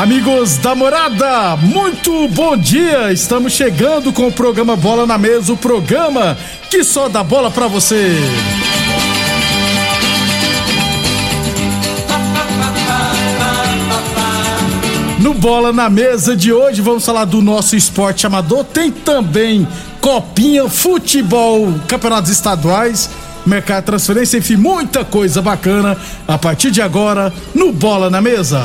Amigos da morada, muito bom dia! Estamos chegando com o programa Bola na Mesa o programa que só dá bola pra você. No Bola na Mesa de hoje, vamos falar do nosso esporte amador. Tem também Copinha, futebol, campeonatos estaduais, mercado de transferência, enfim, muita coisa bacana a partir de agora no Bola na Mesa.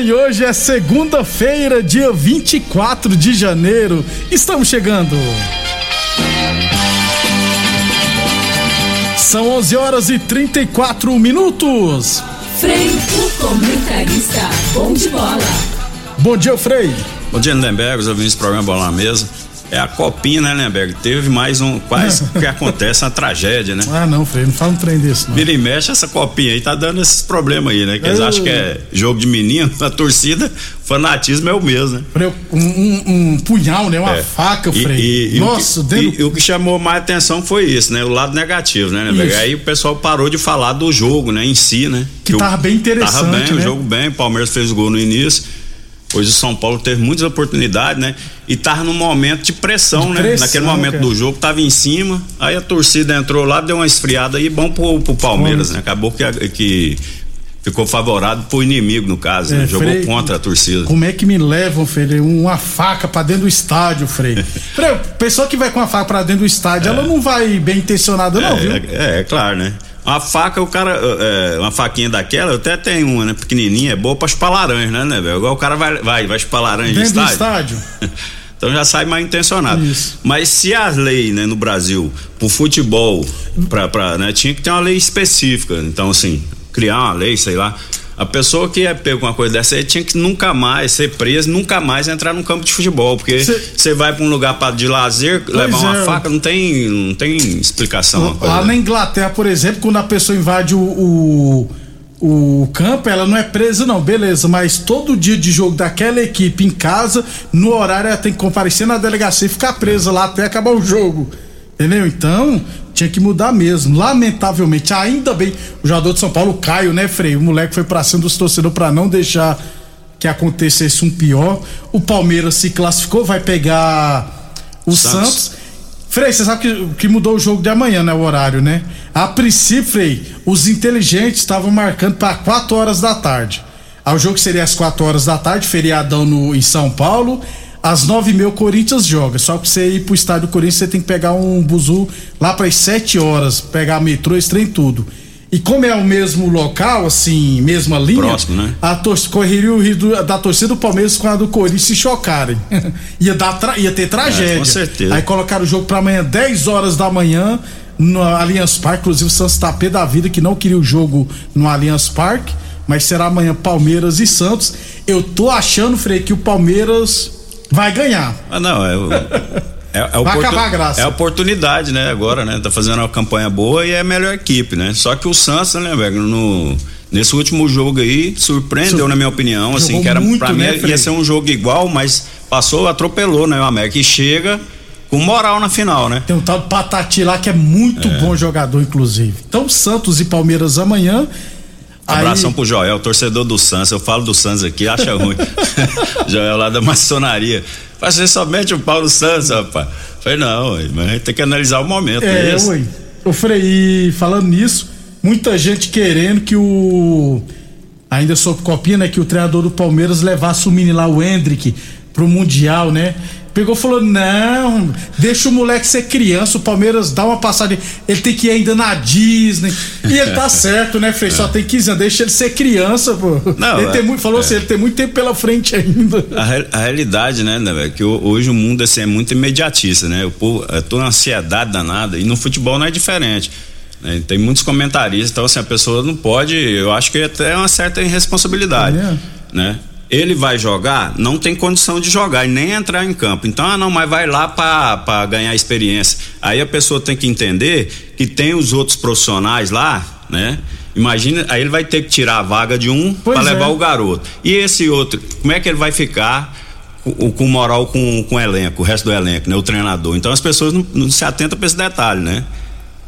Bem, hoje é segunda-feira, dia 24 de janeiro. Estamos chegando. São 11 horas e 34 minutos. Frei, o comentarista, bom de bola. Bom dia, Frei. Bom dia, Lindenberg, os ouvintes do programa Bola na Mesa. É a copinha, né, Lindenberg? Teve mais um. Quase que acontece uma tragédia, né? Ah, não, Frei, não fala um trem desse, não. Vira e mexe, essa copinha aí tá dando esses problemas aí, né? Que eles Eu- acham que é jogo de menino, a torcida, fanatismo é o mesmo, né? Frei, um, um- um punhal, né? Uma É. faca, E- Frei. e- e o Nossa, que, dentro. e, e o que chamou mais atenção foi isso, né? O lado negativo, né? Isso. Aí o pessoal parou de falar do jogo, né? Em si, né? Que o- tava bem interessante, Tava bem, né? o jogo bem, o Palmeiras fez o gol no início. Hoje o São Paulo teve muitas oportunidades, né? E tava num momento de pressão, De né? pressão, Naquele momento cara. do jogo, tava em cima, aí a torcida entrou lá, deu uma esfriada aí, bom pro, pro Palmeiras, né? Acabou que, que ficou favorável pro inimigo, no caso, né? É, Jogou Frei, contra a torcida. Como é que me levam, Frei? Uma faca pra dentro do estádio, Frei. Frei, pessoa que vai com a faca pra dentro do estádio, ela não vai bem intencionada, não, viu? É, é, é claro, né? Uma faca, o cara. é, uma faquinha daquela, eu até tenho uma, né? Pequenininha, é boa pra chupar laranja, né, né, velho? Igual o cara vai, vai, vai chupar laranja Dentro estádio. estádio. então já sai mal intencionado. Isso. Mas se as leis, né, no Brasil, pro futebol, pra, pra, né, tinha que ter uma lei específica. Então, assim, criar uma lei, sei lá. A pessoa que é pego com uma coisa dessa aí tinha que nunca mais ser presa, nunca mais entrar num campo de futebol. Porque Cê- você vai pra um lugar pra, de lazer, levar uma é. faca, não tem, não tem explicação. Lá na. Inglaterra, por exemplo, quando a pessoa invade o, o, o campo, ela não é presa, não, beleza, mas todo dia de jogo daquela equipe em casa, no horário ela tem que comparecer na delegacia e ficar presa lá até acabar o jogo. Entendeu? Então, tinha que mudar mesmo. Lamentavelmente, ainda bem, o jogador de São Paulo, Caio, né, Frei? O moleque foi pra cima dos torcedores pra não deixar que acontecesse um pior. O Palmeiras se classificou, vai pegar o Santos. Santos. Frei, você sabe que, que mudou o jogo de amanhã, né? O horário, né? A princípio, Frei, os inteligentes estavam marcando para 4 horas da tarde. Aí o jogo seria às 4 horas da tarde, feriadão no, em São Paulo. Às 9 e meia o Corinthians joga. Só que você ir pro estádio do Corinthians, você tem que pegar um buzu lá para as 7 horas, pegar metrô, esse trem tudo. E como é o mesmo local, assim, mesma linha, Próximo, né? a correria o risco da torcida do Palmeiras com a do Corinthians se chocarem. ia, dar ia ter tragédia. É, com certeza. Aí colocaram o jogo pra amanhã, 10 horas da manhã, no Allianz Parque. Inclusive, o Santos tá pé da vida que não queria o jogo no Allianz Parque. Mas será amanhã Palmeiras e Santos. Eu tô achando, Frei, que o Palmeiras Vai ganhar. Ah, não, é. o- É, é, Vai oportu- acabar a graça. é a oportunidade, né? Agora, né? Tá fazendo uma campanha boa e é a melhor equipe, né? Só que o Santos, né, velho, no. Nesse último jogo aí, surpreendeu, Sur- na minha opinião, assim, Jogou que era muito, pra mim né, ia ser um jogo igual, mas passou, atropelou, né, o América e chega com moral na final, né? Tem um tal Patati lá que é muito bom jogador, inclusive. Então, Santos e Palmeiras amanhã. Abração Aí, pro Joel, torcedor do Santos. Eu falo do Santos aqui, acha ruim. Joel lá da maçonaria. Vai ser somente o Paulo Santos, rapaz. Falei, não, ué, mas a gente tem que analisar o momento. é, É, isso. ué. Ô, Frei, e falando nisso, muita gente querendo que o. Ainda sobre copinha, né? Que o treinador do Palmeiras levasse o menino lá, o Hendrick, pro Mundial, né? Pegou e falou: não, deixa o moleque ser criança, o Palmeiras dá uma passagem. Ele tem que ir ainda na Disney. E ele tá certo, né, Frei? Só tem 15 anos, deixa ele ser criança, pô. Não, ele tem é- muito, falou é. assim: ele tem muito tempo pela frente ainda. A, a realidade, né, né, velho, que ho- hoje o mundo assim, é muito imediatista, né? O povo, é toda ansiedade danada e no futebol não é diferente. né? Tem muitos comentaristas, então assim, a pessoa não pode, eu acho que até é uma certa irresponsabilidade, É. né? Ele vai jogar, não tem condição de jogar e nem entrar em campo. Então, ah, não, mas vai lá para ganhar experiência. Aí a pessoa tem que entender que tem os outros profissionais lá, né? Imagina, aí ele vai ter que tirar a vaga de um para levar é. o garoto. E esse outro, como é que ele vai ficar com, com moral com, com o elenco, o resto do elenco, né? O treinador. Então as pessoas não, não se atentam para esse detalhe, né?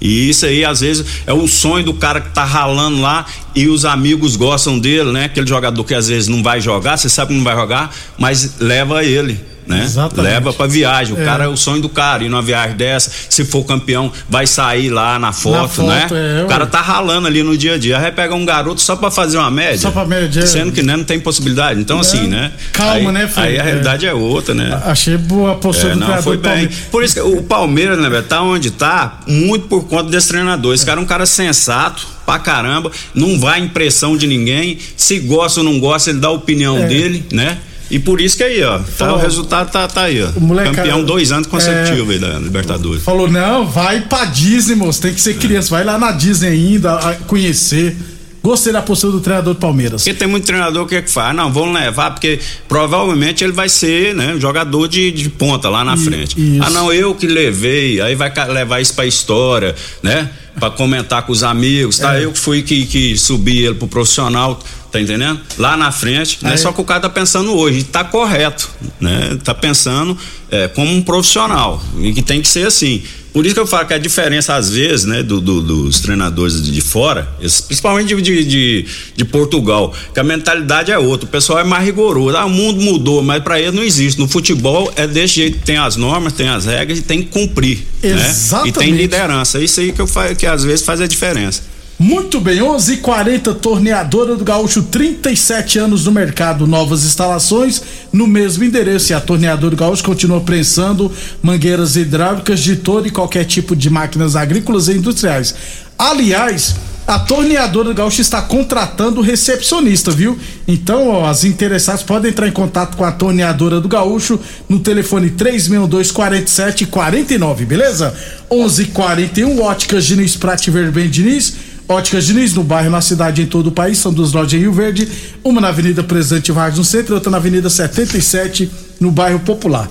E isso aí, às vezes, é o sonho do cara que tá ralando lá e os amigos gostam dele, né? Aquele jogador que às vezes não vai jogar, você sabe que não vai jogar, mas leva ele. Né? Exatamente. Leva pra viagem. O É. cara é o sonho do cara. Ir numa viagem dessa, se for campeão, vai sair lá na foto, foto, né? é, o cara tá ralando ali no dia a dia. Aí vai pegar um garoto só pra fazer uma média. Só pra média, é. Sendo que né, não tem possibilidade. Então, assim, né? Calma, aí, né, Fred? Aí a É. realidade é, outra, né? Achei boa a postura É, não, foi bem. Palmeiras. Por isso que o Palmeiras, né, velho, tá onde tá, muito por conta desse treinador. Esse cara é um cara sensato pra caramba, não vai em pressão de ninguém. Se gosta ou não gosta, ele dá a opinião É. dele, né? E por isso que aí, ó, tá, Falou. o resultado tá, tá aí, ó. O moleque- Campeão dois anos é. consecutivos aí da Libertadores. Falou, não, vai pra Disney, moço. Tem que ser criança. Vai lá na Disney ainda, conhecer. Gostei da postura do treinador do Palmeiras. Porque tem muito treinador que é que faz, não, vamos levar, porque provavelmente ele vai ser, né, jogador de, de ponta lá na I- frente. isso. Ah, não, eu que levei, aí vai levar isso pra história, né? Pra comentar com os amigos, tá? É. Eu que fui que, que subi ele pro profissional, tá entendendo? Lá na frente, né? Aí- Só que o cara tá pensando hoje, tá correto, né? Tá pensando é, como um profissional, e que tem que ser assim. Por isso que eu falo que a diferença, às vezes, né, do- do- dos treinadores de, fora, principalmente de, de, de, Portugal, que a mentalidade é outra, o pessoal é mais rigoroso. Ah, o mundo mudou, mas para ele não existe. No futebol é desse jeito, tem as normas, tem as regras e tem que cumprir. Né? E Exatamente. tem liderança. É isso aí que eu que às vezes faz a diferença. Muito bem, 11 h 40 torneadora do Gaúcho, 37 anos no mercado, novas instalações no mesmo endereço. E a torneadora do Gaúcho continua prensando mangueiras hidráulicas de todo e qualquer tipo de máquinas agrícolas e industriais. Aliás, a torneadora do Gaúcho está contratando recepcionista, viu? Então, ó, as interessadas podem entrar em contato com a torneadora do Gaúcho no telefone 362 47 49, beleza? 11 h 41 Óticas Diniz Prate Verben Diniz. Óticas Diniz, no bairro, na cidade, em todo o país, são duas lojas em Rio Verde, uma na Avenida Presidente Vargas no centro e outra na Avenida 77, no bairro Popular.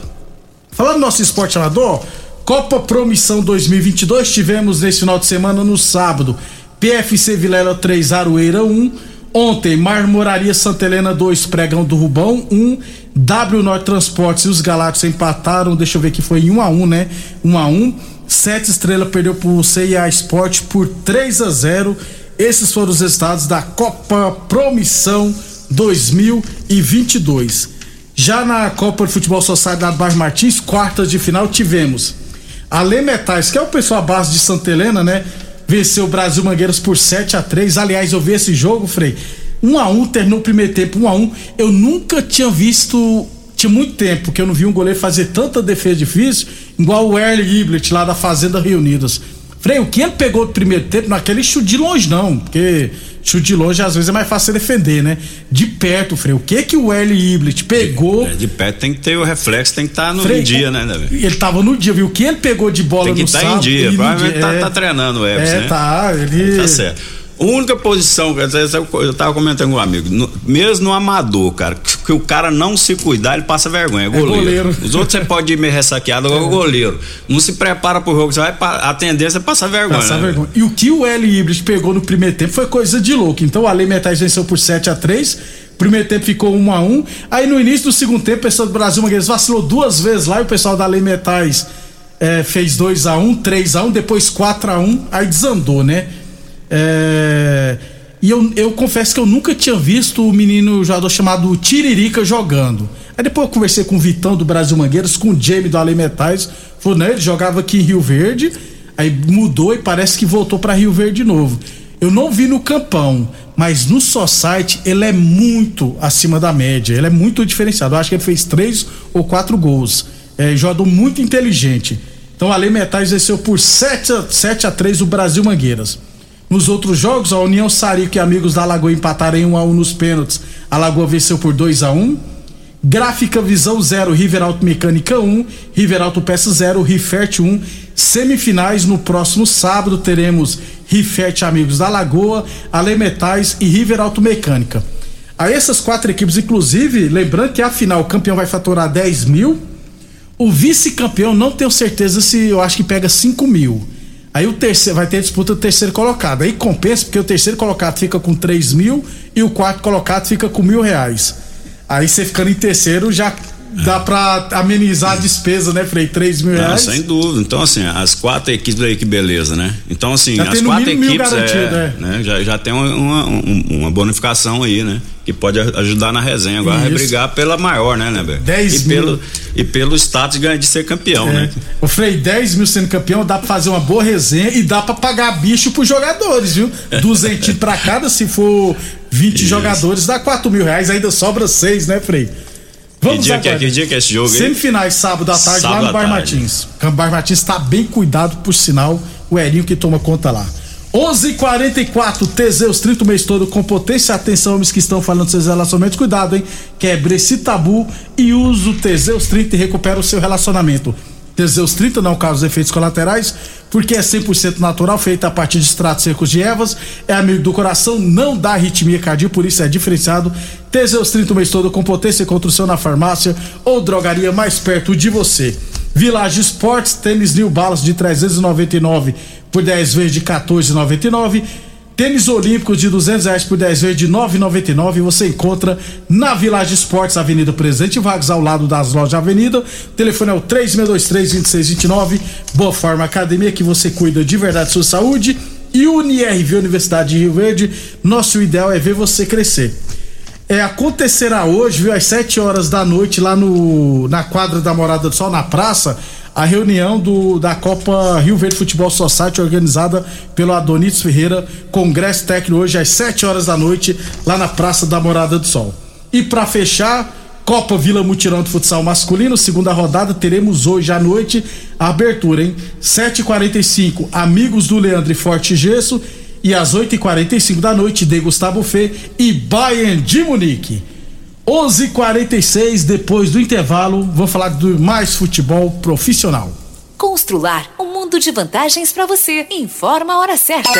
Falando do nosso esporte amador, Copa Promissão 2022, tivemos nesse final de semana no sábado, PFC Vilela 3, Aroeira 1, ontem Marmoraria Santa Helena 2, Pregão do Rubão 1, W Norte Transportes e os Galácticos empataram, deixa eu ver que foi 1 a 1 né? 1 a 1 Sete Estrela perdeu pro CIA Sport por 3 a 0 Esses foram os resultados da Copa Promissão 2022. Já na Copa de Futebol Sociedade Bairro Martins, quartas de final, tivemos a Lê Metais, que é o pessoal à base de Santa Helena, né? Venceu o Brasil Mangueiras por 7 a 3 Aliás, eu vi esse jogo, Frei. 1 a 1 terminou o primeiro tempo, 1 a 1 Eu nunca tinha visto. Tinha muito tempo que eu não vi um goleiro fazer tanta defesa difícil, igual o Erle Iblet lá da Fazenda Reunidas. Frei, o que ele pegou do primeiro tempo, não é aquele chute de longe, não, porque chute de longe às vezes é mais fácil defender, né? De perto, Frei, o que que o Erle Iblet pegou. É, de perto tem que ter o reflexo, tem que estar no Frei, dia, né, né, velho? Ele tava no dia, viu? O que ele pegou de bola Tem que no estar em sábado, dia, no provavelmente dia- tá, é. tá treinando o Ebs, É, né? tá, ele. Tá certo. A única posição, dizer, eu tava comentando com um amigo, no, mesmo no amador, cara, que, que, o cara não se cuidar, ele passa vergonha. É goleiro. É goleiro. Os outros você pode ir meio ressaqueado, agora é. o goleiro. Não se prepara pro jogo, você vai, a tendência é passar vergonha. Passar né? vergonha. E o que o L Hybrid pegou no primeiro tempo foi coisa de louco. Então o Ale Metais venceu por 7 a 3 Primeiro tempo ficou 1 a 1 Aí no início do segundo tempo, o pessoal do Brasil Mangueiras vacilou duas vezes lá e o pessoal da Lei Metais é, fez 2 a 1 3 a 1 depois 4 a 1 aí desandou, né? É, e eu, eu confesso que eu nunca tinha visto o menino jogador chamado Tiririca jogando. Aí depois eu conversei com o Vitão do Brasil Mangueiras, com o Jamie do Ale Metais. Falou, né? Ele jogava aqui em Rio Verde, aí mudou e parece que voltou para Rio Verde de novo. Eu não vi no campão, mas no site ele é muito acima da média. Ele é muito diferenciado. Eu acho que ele fez três ou quatro gols. É jogador muito inteligente. Então a Lei Metais venceu por 7 a, 7 a 3 o Brasil Mangueiras. Nos outros jogos, a União Sarico e amigos da Lagoa empataram em 1 a 1 nos pênaltis. A Lagoa venceu por 2 a 1. Gráfica Visão 0, River Auto Mecânica 1, River Auto Peça 0, Rifert 1. Semifinais no próximo sábado teremos Rifert Amigos da Lagoa, Ale Metais e River Auto Mecânica. A essas quatro equipes, inclusive, lembrando que a final o campeão vai faturar 10 mil, o vice-campeão não tenho certeza se eu acho que pega 5 mil. Aí o terceiro vai ter disputa do terceiro colocado. Aí compensa, porque o terceiro colocado fica com 3 mil e o quarto colocado fica com mil reais. Aí você ficando em terceiro já dá pra amenizar a despesa, né, Frei? 3 mil reais. Não, sem dúvida. Então, assim, as quatro equipes aí, que beleza, né? Então, assim, já as quatro equipes é, né? Já, já tem uma, uma, uma, bonificação aí, né? Que pode ajudar na resenha. Agora Isso. brigar pela maior, né, né, velho? 10 e mil. Pelo, e pelo status de, de ser campeão, é. né? Ô, Frei, 10 mil sendo campeão, dá pra fazer uma boa resenha e dá pra pagar bicho pros jogadores, viu? Duzentinho pra cada, se for 20 Isso. jogadores, dá 4 mil reais, ainda sobra 6, né, Frei? Vamos que dia, que, é, que dia que é esse jogo? Semifinais, sábado à tarde, sábado lá no Bar Martins. O Bar Martins está bem cuidado, por sinal, o Erinho que toma conta lá. 11:44 Teseus 30 o mês todo com potência. Atenção, homens que estão falando dos seus relacionamentos. Cuidado, hein? Quebre esse tabu e use o Teseus 30 e recupera o seu relacionamento. Teseus 30 não causa efeitos colaterais, porque é 100% natural, feita a partir de extratos secos de ervas, é amigo do coração, não dá arritmia cardíaca, por isso é diferenciado. Teseus 30 o mês todo com potência e construção na farmácia ou drogaria mais perto de você. Village Sports, tênis New Balance de 399 por 10 vezes de 14,99 Tênis Olímpicos de 200 reais por 10 vezes de 9,99 você encontra na Village Esportes, Avenida Presidente Vargas, ao lado das lojas Avenida. O telefone é o 3623-2629. Boa Forma Academia, que você cuida de verdade da sua saúde. E UniRV, Universidade de Rio Verde, nosso ideal é ver você crescer. É, acontecerá hoje, viu, às 7 horas da noite, lá no, na quadra da Morada do Sol, na praça, a reunião do, da Copa Rio Verde Futebol Society, organizada pelo Adonis Ferreira, congresso técnico hoje às 7 horas da noite, lá na Praça da Morada do Sol. E para fechar, Copa Vila Mutirão de Futsal Masculino, segunda rodada, teremos hoje à noite a abertura, hein? 7h45, Amigos do Leandro Forte Gesso. E às 8h45 da noite, de Gustavo Fê e Bayern de Munique. 11:46 depois do intervalo, vou falar do mais futebol profissional. Constrular um mundo de vantagens para você. Informa a hora certa.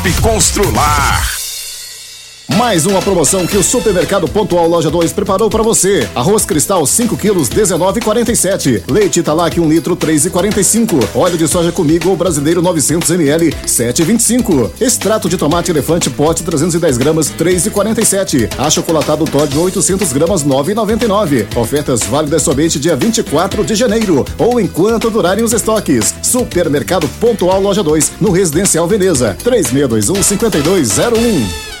Constrular. Mais uma promoção que o Supermercado Pontual Loja 2 preparou para você. Arroz cristal 5 quilos 19,47. Leite Italac 1 litro 3,45. Óleo de soja comigo ou brasileiro 900 ml 7,25. Extrato de tomate elefante pote 310 gramas 3,47. Achocolatado Todd 800 gramas 9,99. Ofertas válidas somente dia 24 de janeiro ou enquanto durarem os estoques. Supermercado Pontual Loja 2 no Residencial Veneza 3621 5201.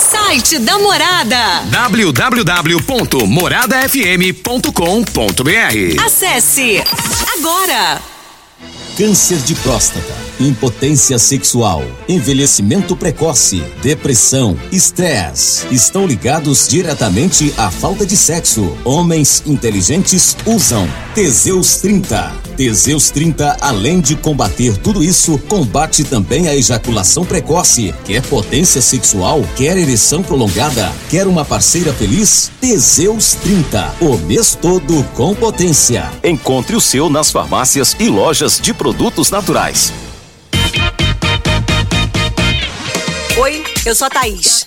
Site da Morada. www.moradafm.com.br Acesse agora. Câncer de próstata, impotência sexual, envelhecimento precoce, depressão, estresse estão ligados diretamente à falta de sexo. Homens inteligentes usam Teseus 30. Teseus 30, além de combater tudo isso, combate também a ejaculação precoce. Quer potência sexual? Quer ereção prolongada? Quer uma parceira feliz? Teseus 30, o mês todo com potência. Encontre o seu nas farmácias e lojas de produtos naturais. Oi, eu sou a Thaís,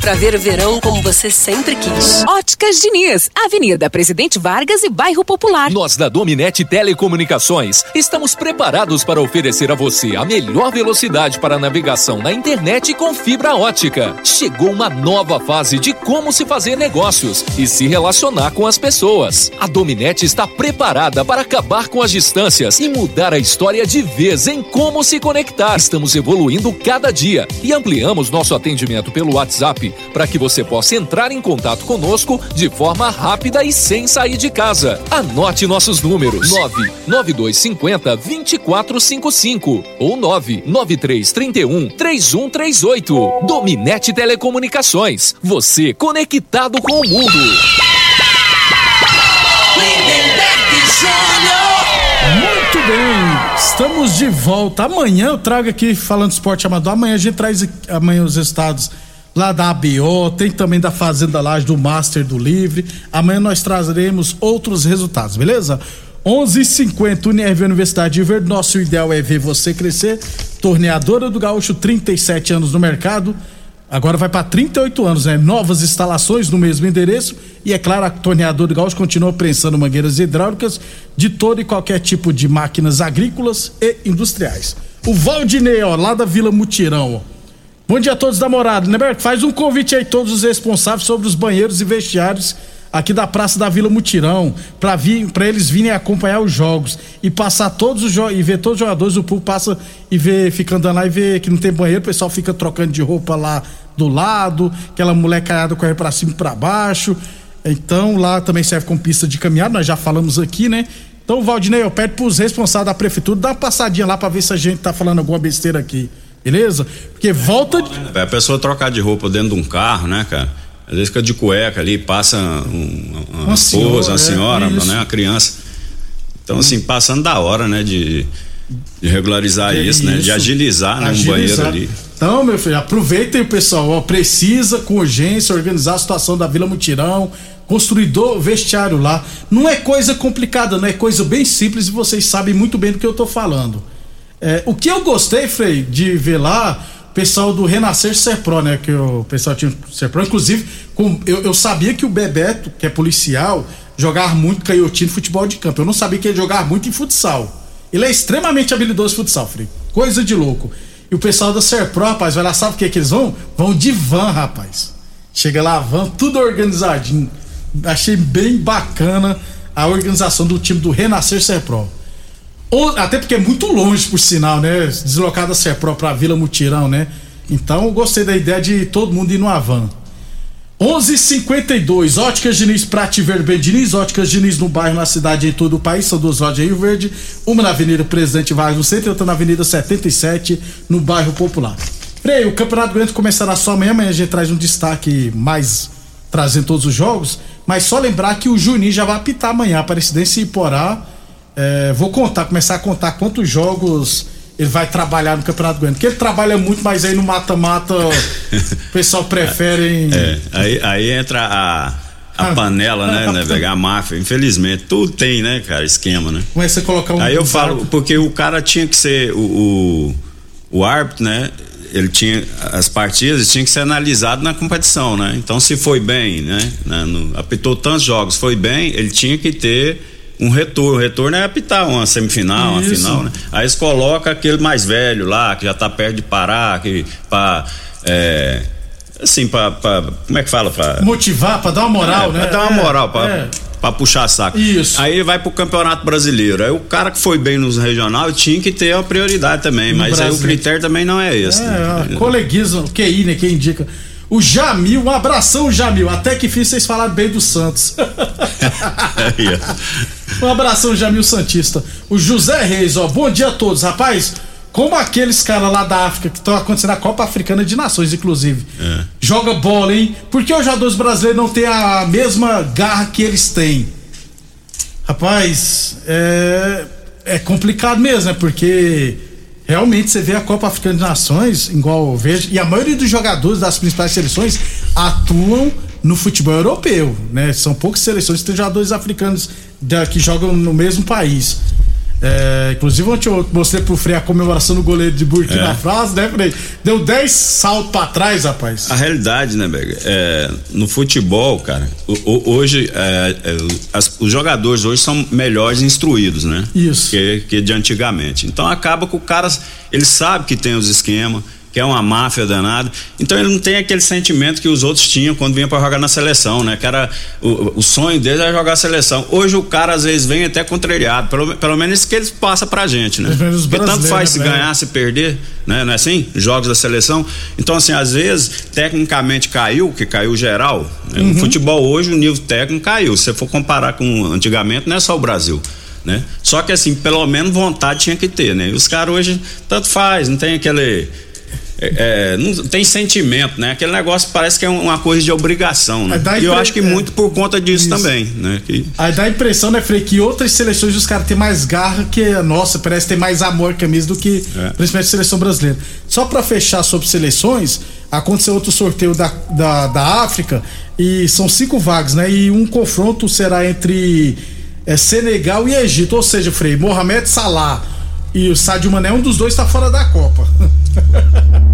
pra ver o verão como você sempre quis. Óticas Diniz, Avenida Presidente Vargas e Bairro Popular. Nós da Dominete Telecomunicações estamos preparados para oferecer a você a melhor velocidade para navegação na internet com fibra ótica. Chegou uma nova fase de como se fazer negócios e se relacionar com as pessoas. A Dominete está preparada para acabar com as distâncias e mudar a história de vez em como se conectar. Estamos evoluindo cada dia e ampliamos nosso atendimento pelo WhatsApp para que você possa entrar em contato conosco de forma rápida e sem sair de casa. Anote nossos números: 99250 2455 ou 99331 3138. Dominete Telecomunicações. Você conectado com o mundo. Muito bem, estamos de volta. Amanhã eu trago aqui, falando esporte amador, amanhã a gente traz amanhã os estados lá da ABO, tem também da Fazenda Laje, do Master do Livre. Amanhã nós trazeremos outros resultados, beleza? 11:50 Unirv Universidade de Verde. Nosso ideal é ver você crescer. Torneadora do Gaúcho, 37 anos no mercado. Agora vai para 38 anos, né? Novas instalações no mesmo endereço. E é claro, a torneadora do Gaúcho continua prensando mangueiras hidráulicas de todo e qualquer tipo de máquinas agrícolas e industriais. O Valdinei, ó, lá da Vila Mutirão, ó. Bom dia a todos da morada. Né, Faz um convite aí todos os responsáveis sobre os banheiros e vestiários aqui da Praça da Vila Mutirão, para vir, para eles virem acompanhar os jogos e passar todos os e ver todos os jogadores, o público passa e vê, fica andando lá e vê que não tem banheiro, o pessoal fica trocando de roupa lá do lado, aquela mulher caiada corre para cima e para baixo. Então lá também serve como pista de caminhada, nós já falamos aqui, né? Então, Valdinei, eu peço pros responsáveis da prefeitura dar uma passadinha lá para ver se a gente tá falando alguma besteira aqui. Beleza? Porque volta. É, a pessoa trocar de roupa dentro de um carro, né, cara? Às vezes fica de cueca ali, passa um, uma, Uma senhora, esposa, uma é, senhora, isso. né, uma criança. Então, assim, passando da hora, né, de, de regularizar É isso, né, de isso. agilizar, né, um banheiro ali. Então, meu filho, aproveitem, pessoal. Ó, precisa, com urgência, organizar a situação da Vila Mutirão, construidor vestiário lá. Não é coisa complicada, não é coisa bem simples e vocês sabem muito bem do que eu tô falando. É, o que eu gostei, Frei, de ver lá, o pessoal do Renascer Serpro, né? Que o pessoal tinha Serpro, inclusive, com- eu, eu sabia que o Bebeto, que é policial, jogava muito canhotinho de futebol de campo. Eu não sabia que ele jogava muito em futsal. Ele é extremamente habilidoso em futsal, Frei. Coisa de louco. E o pessoal da Serpro, rapaz, vai lá, sabe o que, que eles vão? Vão de van, rapaz. Chega lá, van, tudo organizadinho. Achei bem bacana a organização do time do Renascer Serpro. Ou- Até porque é muito longe, por sinal, né? Deslocar da Serpro pra Vila Mutirão, né? Então eu gostei da ideia de todo mundo ir no Avan. 11:52 Óticas Diniz Prate Verde Bem Diniz, Óticas Diniz no bairro, na cidade em todo o país, são duas lojas em Rio Verde, uma na Avenida Presidente Vargas no centro e outra na Avenida 77 no bairro Popular. Frei, o Campeonato Grande começará só amanhã, amanhã a gente traz um destaque mais trazendo todos os jogos, mas só lembrar que o Juninho já vai apitar amanhã, Aparecidense e Iporá. É, vou contar, começar a contar quantos jogos ele vai trabalhar no Campeonato Grande. Porque ele trabalha muito, mas aí no mata-mata o pessoal prefere. É, aí, aí entra a, a panela, né, né, velho? A máfia, infelizmente. Tudo tem, né, cara, esquema, né? Como é você colocar um. Aí eu falo, porque o cara tinha que ser o, o, o árbitro, né? Ele tinha as partidas tinha que ser analisado na competição, né? Então se foi bem, né? né, no- apitou tantos jogos, foi bem, ele tinha que ter um retorno. O retorno é apitar uma semifinal, uma Isso. final, né? Aí eles colocam aquele mais velho lá, que já tá perto de parar, que pra. É, assim, pra, pra- Como é que fala? Pra, Motivar, pra dar uma moral, é, né? Pra dar uma moral, pra, é. pra puxar saco. Isso. Aí vai pro Campeonato Brasileiro. Aí o cara que foi bem nos regional tinha que ter a prioridade também, No mas aí o Brasil. critério também não é esse. né? É, coleguismo, QI, né? Quem indica. O Jamil, um abração, Jamil. Até que fiz vocês falarem bem do Santos. Ó. Um abração, Jamil Santista. O José Reis, ó. Bom dia a todos, rapaz. Como aqueles caras lá da África que estão acontecendo na Copa Africana de Nações, inclusive. É. Joga bola, hein? Por que os jogadores brasileiros não têm a mesma garra que eles têm? Rapaz, é, é complicado mesmo, né? Porque realmente você vê a Copa Africana de Nações, igual eu vejo, e a maioria dos jogadores das principais seleções atuam no futebol europeu, né? São poucas seleções que têm jogadores africanos que jogam no mesmo país. É, inclusive, ontem eu mostrei pro Frei a comemoração do goleiro de Burkina É. Faso, né, Frei? Deu 10 saltos pra trás, rapaz. A realidade, né, Bega? É, no futebol, cara, hoje é, é, as- os jogadores hoje são melhores instruídos, né? Isso. Que, que de antigamente. Então acaba que o cara, ele sabe que tem os esquemas, que é uma máfia danada. Então ele não tem aquele sentimento que os outros tinham quando vinha pra jogar na seleção, né? Que era o, o sonho deles era jogar a seleção. Hoje o cara às vezes vem até contrariado, pelo, pelo menos isso que eles passam pra gente, né? Porque tanto faz se né? ganhar, se perder, né? Não é assim? Jogos da seleção. Então, assim, às vezes, tecnicamente caiu, que caiu geral. né? Uhum. No futebol hoje, o nível técnico caiu. Se você for comparar com antigamente, não é só o Brasil. Né? Só que assim, pelo menos vontade tinha que ter, né? E os caras hoje tanto faz, não tem aquele. É, é, não tem sentimento, né? Aquele negócio parece que é uma coisa de obrigação, né? É, E eu acho que é. muito por conta disso também, né? Que, Aí dá a impressão, né, Frei, que outras seleções os caras têm mais garra que a nossa, parece ter mais amor que a mesma do que É. principalmente a seleção brasileira. Só pra fechar sobre seleções, aconteceu outro sorteio da, da, da África e são cinco vagas, né? E um confronto será entre é, Senegal e Egito, ou seja, Frei, Mohamed Salah e o Sadio Mané, um dos dois tá fora da Copa.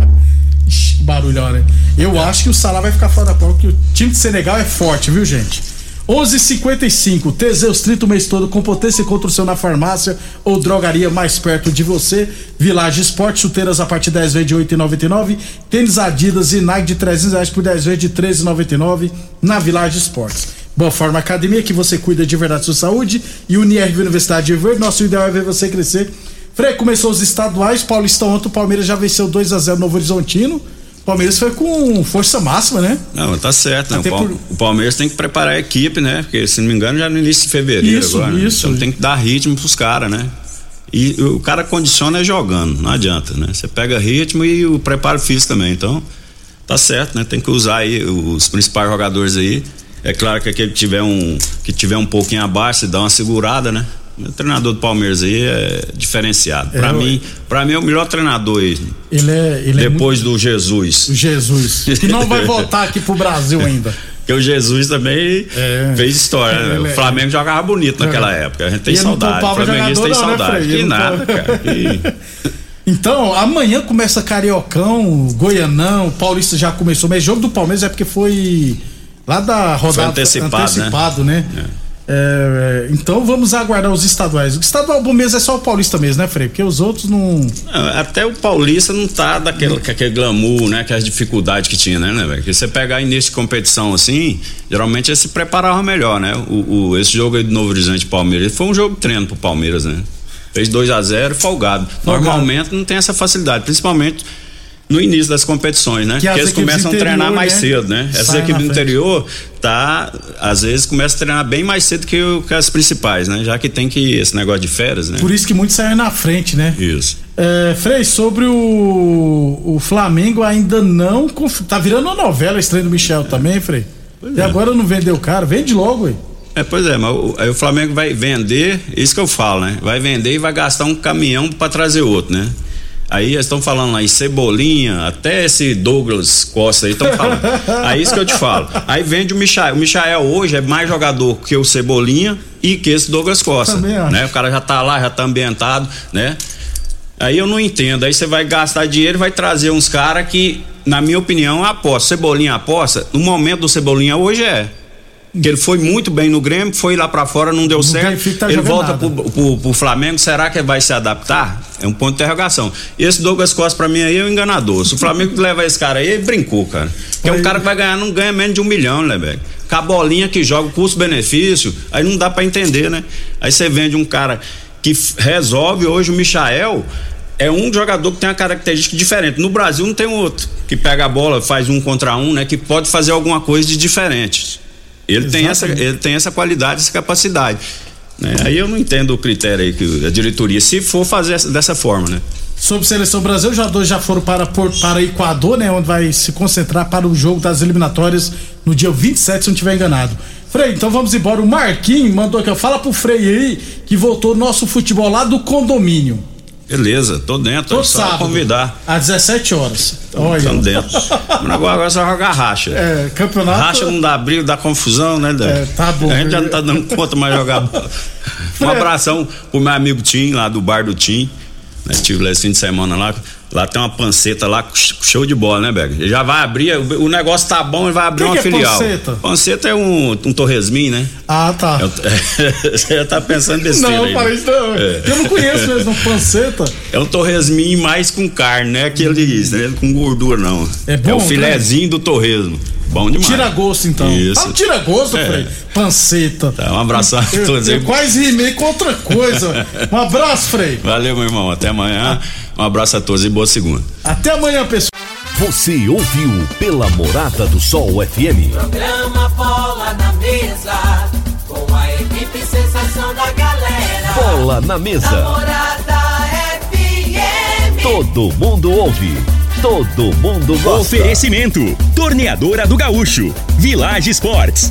Barulhão, né? Eu acho que o Salah vai ficar fora da Copa, porque o time de Senegal é forte, viu, gente? 11:55 Teseus 30 o mês todo com potência e construção na farmácia ou drogaria mais perto de você. Village Esporte, chuteiras a partir de 10 vezes de 8,99. Tênis Adidas e Nike de 300 reais por 10 vezes de 13,99 na Village Esportes. Boa Forma Academia, que você cuida de verdade da sua saúde. E Unirv Universidade de Verde, nosso ideal é ver você crescer. Frei, começou os estaduais, Paulistão ontem, o Palmeiras já venceu 2 a 0 no Novo Horizontino. Palmeiras foi com força máxima, né? Não, tá certo, né? O, por- o Palmeiras tem que preparar a equipe, né? Porque, se não me engano, já no início de fevereiro Isso, agora. né? isso. Então tem que dar ritmo pros caras, né? E o cara condiciona é jogando, não adianta, né? Você pega ritmo e o preparo físico também. Então, tá certo, né? Tem que usar aí os principais jogadores aí. É claro que aquele que tiver um, que tiver um pouquinho abaixo, você dá uma segurada, né? O treinador do Palmeiras aí é diferenciado. É, Pra eu- mim, para mim é o melhor treinador aí. Ele é. Ele depois do Jesus. é muito... Jesus. Que não vai voltar aqui pro Brasil ainda. Porque o Jesus também fez história, né? Ele é- O Flamengo jogava bonito naquela É. época. A gente tem ele saudade. O Flamenguista tem não, né, saudade. Frei? que Ele nada, cara. Então, amanhã começa Cariocão, Goianão, Paulista já começou, mas jogo do Palmeiras é porque foi lá da rodada antecipado, antecipado, né? É, então vamos aguardar os estaduais. O estadual bom mesmo é só o Paulista mesmo, né, Frei? Porque os outros não. Não, Até o Paulista não tá daquele, com aquele glamour, né? Aquelas dificuldades que tinha, né, né, velho? Porque você pegar início de competição assim, geralmente eles se preparavam melhor, né? O, o- esse jogo aí do Novo Horizonte Palmeiras foi um jogo de treino pro Palmeiras, né? Fez 2 a 0 folgado. Normalmente não tem essa facilidade, principalmente no início das competições, né? Que Porque as eles começam a treinar interior, mais né, cedo, né? Essas saem equipes do interior tá às vezes começam a treinar bem mais cedo que, o- que as principais, né? Já que tem que esse negócio de férias, né? Por isso que muitos saem na frente, né? Isso. É, Frei, sobre o, o Flamengo ainda não. Tá virando uma novela estranha do Michel também, Frei. E é. agora não vendeu caro? Vende logo, ué. É, pois é, mas o, aí o Flamengo vai vender, isso que eu falo, né? Vai vender e vai gastar um caminhão pra trazer outro, né? Aí eles estão falando em Cebolinha, até esse Douglas Costa aí estão falando. aí isso que eu te falo. Aí vende o Michael. O Michael hoje é mais jogador que o Cebolinha e que esse Douglas Costa. Né? O cara já tá lá, já tá ambientado, né? Aí eu não entendo. Aí você vai gastar dinheiro e vai trazer uns caras que, na minha opinião, aposta. Cebolinha aposta. No momento do Cebolinha hoje é. Que ele foi muito bem no Grêmio, foi lá pra fora, não deu certo. Tá ele volta pro, pro, pro Flamengo, será que vai se adaptar? É um ponto de interrogação. Esse Douglas Costa, pra mim, aí é um enganador. Se o Flamengo leva esse cara aí, ele brincou, cara. Que é um cara que vai ganhar, não ganha menos de um milhão, né, velho? Com a bolinha que joga, custo-benefício, aí não dá pra entender, né? Aí você vende um cara que resolve hoje o Michael. É um jogador que tem uma característica diferente. No Brasil não tem outro que pega a bola, faz um contra um, né? Que pode fazer alguma coisa de diferente. Ele tem, essa, ele tem essa qualidade, essa capacidade. né? Aí eu não entendo o critério aí que a diretoria, se for fazer essa- dessa forma, né? Sobre seleção Brasil, os jogadores já foram para, para Equador, né? Onde vai se concentrar para o jogo das eliminatórias no dia 27, se não estiver enganado. Frei, então vamos embora. O Marquinhos mandou aqui, ó, fala pro Frei aí que voltou nosso futebol lá do condomínio. Beleza, tô dentro, Todo é só sábado. convidar. Às 17 horas. Olha. Estamos dentro. Agora é só jogar racha. É, campeonato. Racha não dá briga, dá confusão, né, Dan? É, tá bom. A gente já não tá dando conta mais jogar bola. Um abração pro meu amigo Tim, lá do bar do Tim. Né, estive lá esse fim de semana lá. Lá tem uma panceta lá, show de bola, né? Ele já vai abrir, o negócio tá bom, ele vai abrir Que uma que é filial. panceta? Panceta é um, um torresminho, né? Ah, tá. Você já tá pensando besteira Não, aí, para né? não. É. Eu não conheço mesmo, panceta. É um torresminho mais com carne, não é aquele né, com gordura, não. É bom, o filezinho do torresmo. Bom demais. Tira gosto, então. Isso. Fala tira gosto, É. Frei. Panceta. Tá, um abraço a Eu, todos eu aí. quase rimei com outra coisa. Um abraço, Frei. Valeu, meu irmão. Até amanhã. Um abraço a todos e boa segunda. Até amanhã, pessoal. Você ouviu pela Morada do Sol FM. Programa Bola na Mesa, com a equipe sensação da galera. Bola na mesa. Namorada FM. Todo mundo ouve. Todo mundo gosta. Oferecimento: Torneadora do Gaúcho, Village Sports,